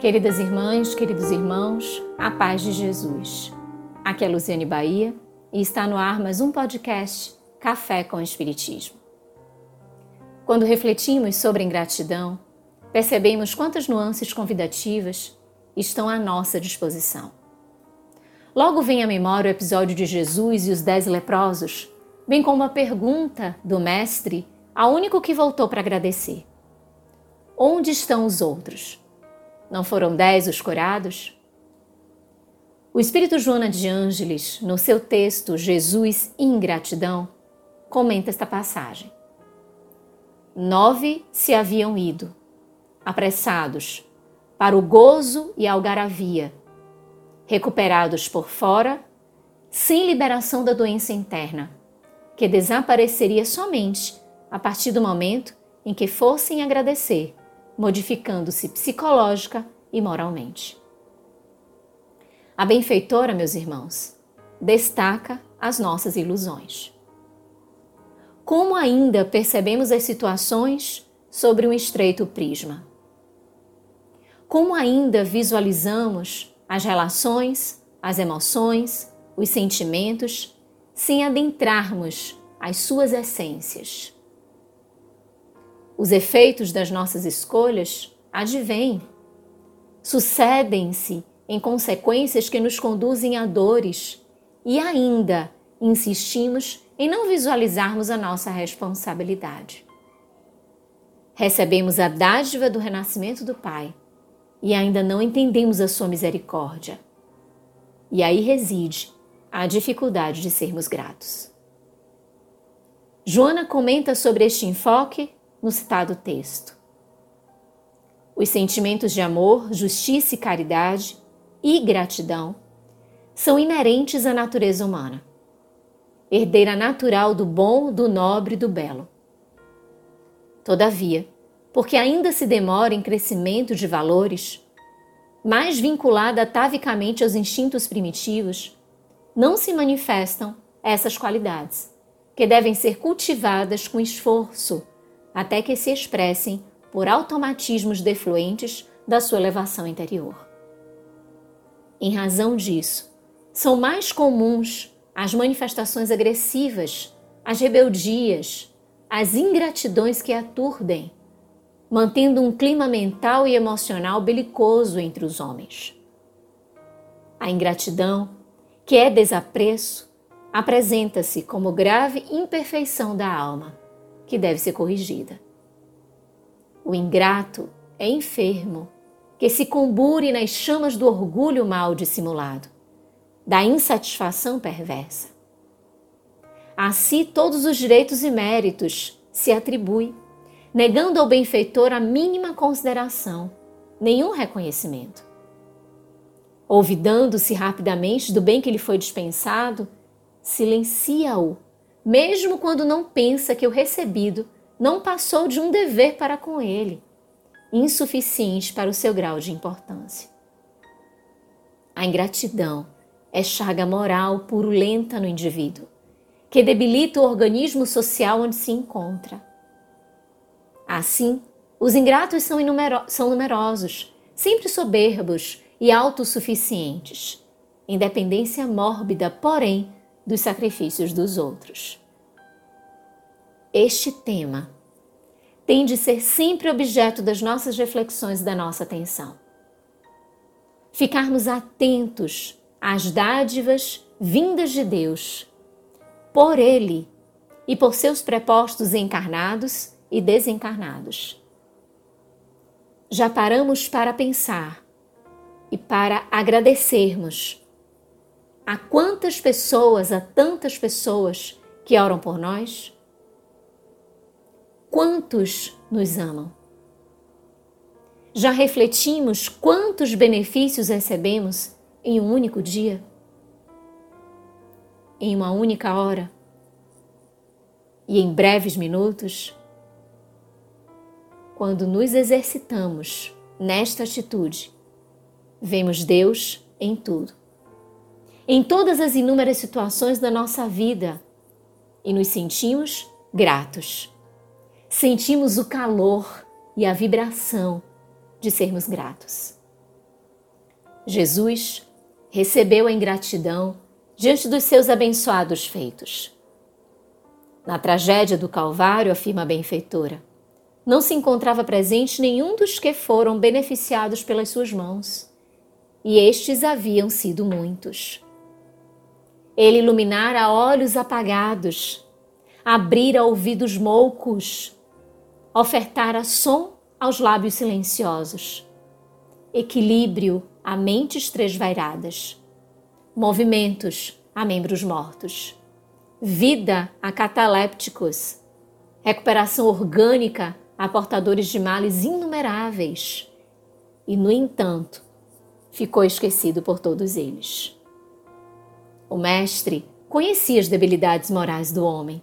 Queridas irmãs, queridos irmãos, a paz de Jesus. Aqui é Luciane Bahia e está no ar mais um podcast Café com Espiritismo. Quando refletimos sobre ingratidão, percebemos quantas nuances convidativas estão à nossa disposição. Logo vem à memória o episódio de Jesus e os dez leprosos, bem como a pergunta do Mestre ao único que voltou para agradecer: Onde estão os outros? Não foram dez os curados? O Espírito Joana de Ângeles, no seu texto Jesus e Ingratidão, comenta esta passagem. Nove se haviam ido, apressados, para o gozo e algaravia, recuperados por fora, sem liberação da doença interna, que desapareceria somente a partir do momento em que fossem agradecer modificando-se psicológica e moralmente. A benfeitora, meus irmãos, destaca as nossas ilusões. Como ainda percebemos as situações sobre um estreito prisma? Como ainda visualizamos as relações, as emoções, os sentimentos, sem adentrarmos as suas essências? Os efeitos das nossas escolhas advêm, sucedem-se em consequências que nos conduzem a dores e ainda insistimos em não visualizarmos a nossa responsabilidade. Recebemos a dádiva do renascimento do Pai e ainda não entendemos a sua misericórdia. E aí reside a dificuldade de sermos gratos. Joana comenta sobre este enfoque no citado texto. Os sentimentos de amor, justiça e caridade e gratidão são inerentes à natureza humana, herdeira natural do bom, do nobre e do belo. Todavia, porque ainda se demora em crescimento de valores, mais vinculada atavicamente aos instintos primitivos, não se manifestam essas qualidades, que devem ser cultivadas com esforço até que se expressem por automatismos defluentes da sua elevação interior. Em razão disso, são mais comuns as manifestações agressivas, as rebeldias, as ingratidões que aturdem, mantendo um clima mental e emocional belicoso entre os homens. A ingratidão, que é desapreço, apresenta-se como grave imperfeição da alma que deve ser corrigida. O ingrato é enfermo, que se combure nas chamas do orgulho mal dissimulado, da insatisfação perversa. A si todos os direitos e méritos se atribui, negando ao benfeitor a mínima consideração, nenhum reconhecimento. Olvidando-se rapidamente do bem que lhe foi dispensado, silencia-o mesmo quando não pensa que o recebido não passou de um dever para com ele, insuficiente para o seu grau de importância. A ingratidão é chaga moral purulenta no indivíduo, que debilita o organismo social onde se encontra. Assim, os ingratos são, são numerosos, sempre soberbos e autossuficientes, independência mórbida, porém, dos sacrifícios dos outros. Este tema tem de ser sempre objeto das nossas reflexões e da nossa atenção. Ficarmos atentos às dádivas vindas de Deus, por Ele e por seus prepostos encarnados e desencarnados. Já paramos para pensar e para agradecermos a quantas pessoas, a tantas pessoas que oram por nós? Quantos nos amam? Já refletimos quantos benefícios recebemos em um único dia? Em uma única hora? E em breves minutos? Quando nos exercitamos nesta atitude, vemos Deus em tudo em todas as inúmeras situações da nossa vida e nos sentimos gratos. Sentimos o calor e a vibração de sermos gratos. Jesus recebeu a ingratidão diante dos seus abençoados feitos. Na tragédia do Calvário, afirma a benfeitora, não se encontrava presente nenhum dos que foram beneficiados pelas suas mãos, e estes haviam sido muitos. Ele iluminara olhos apagados, abrira ouvidos moucos, ofertara som aos lábios silenciosos, equilíbrio a mentes tresvairadas, movimentos a membros mortos, vida a catalépticos, recuperação orgânica a portadores de males inumeráveis. E, no entanto, ficou esquecido por todos eles. O Mestre conhecia as debilidades morais do homem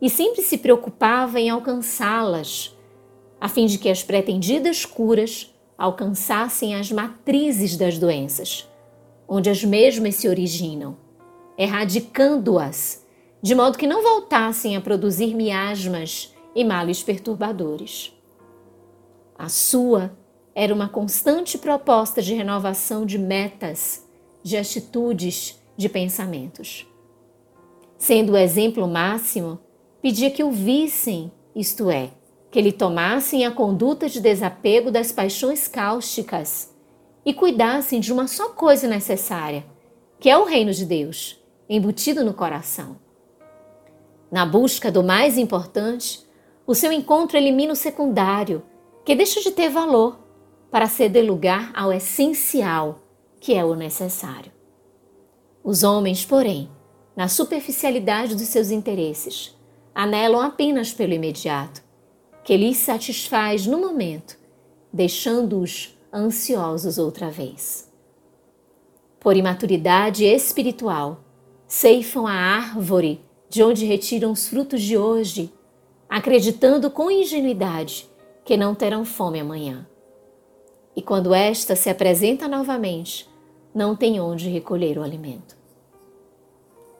e sempre se preocupava em alcançá-las, a fim de que as pretendidas curas alcançassem as matrizes das doenças, onde as mesmas se originam, erradicando-as, de modo que não voltassem a produzir miasmas e males perturbadores. A sua era uma constante proposta de renovação de metas, de atitudes, de pensamentos. Sendo o exemplo máximo, pedia que o vissem, isto é, que lhe tomassem a conduta de desapego das paixões cáusticas e cuidassem de uma só coisa necessária, que é o reino de Deus, embutido no coração. Na busca do mais importante, o seu encontro elimina o secundário, que deixa de ter valor, para ceder lugar ao essencial, que é o necessário. Os homens, porém, na superficialidade dos seus interesses, anelam apenas pelo imediato que lhes satisfaz no momento, deixando-os ansiosos outra vez. Por imaturidade espiritual, ceifam a árvore de onde retiram os frutos de hoje, acreditando com ingenuidade que não terão fome amanhã. E quando esta se apresenta novamente, não tem onde recolher o alimento.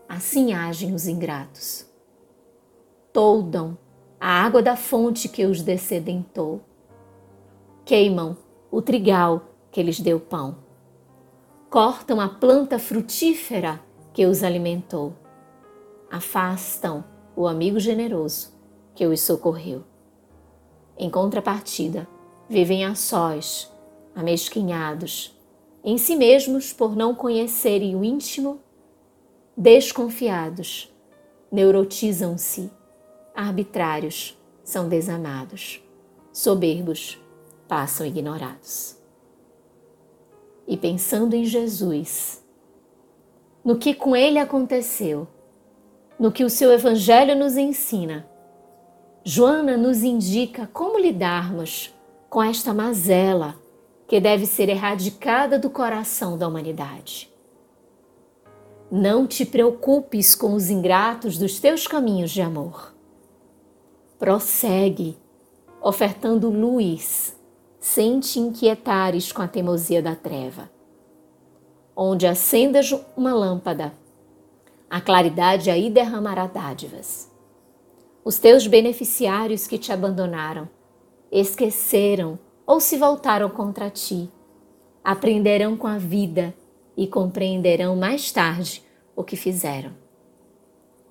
Assim agem os ingratos. Toldam a água da fonte que os descedentou. Queimam o trigal que lhes deu pão. Cortam a planta frutífera que os alimentou. Afastam o amigo generoso que os socorreu. Em contrapartida, vivem a sós, amesquinhados, em si mesmos por não conhecerem o íntimo, desconfiados, neurotizam-se arbitrários são desamados, soberbos passam ignorados. E pensando em Jesus, no que com ele aconteceu, no que o seu Evangelho nos ensina, Joana nos indica como lidarmos com esta mazela que deve ser erradicada do coração da humanidade. Não te preocupes com os ingratos dos teus caminhos de amor prossegue, ofertando luz, sem te inquietares com a teimosia da treva. Onde acendas uma lâmpada, a claridade aí derramará dádivas. Os teus beneficiários que te abandonaram, esqueceram ou se voltaram contra ti, aprenderão com a vida e compreenderão mais tarde o que fizeram.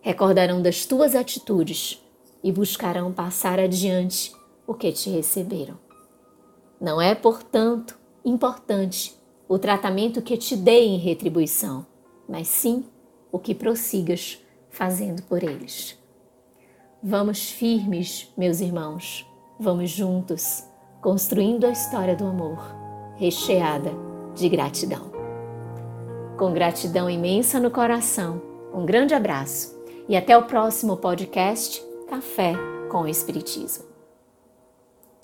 Recordarão das tuas atitudes e buscarão passar adiante o que te receberam. Não é, portanto, importante o tratamento que te dei em retribuição, mas sim o que prossigas fazendo por eles. Vamos firmes, meus irmãos, vamos juntos, construindo a história do amor, recheada de gratidão. Com gratidão imensa no coração, um grande abraço e até o próximo podcast Café com o Espiritismo.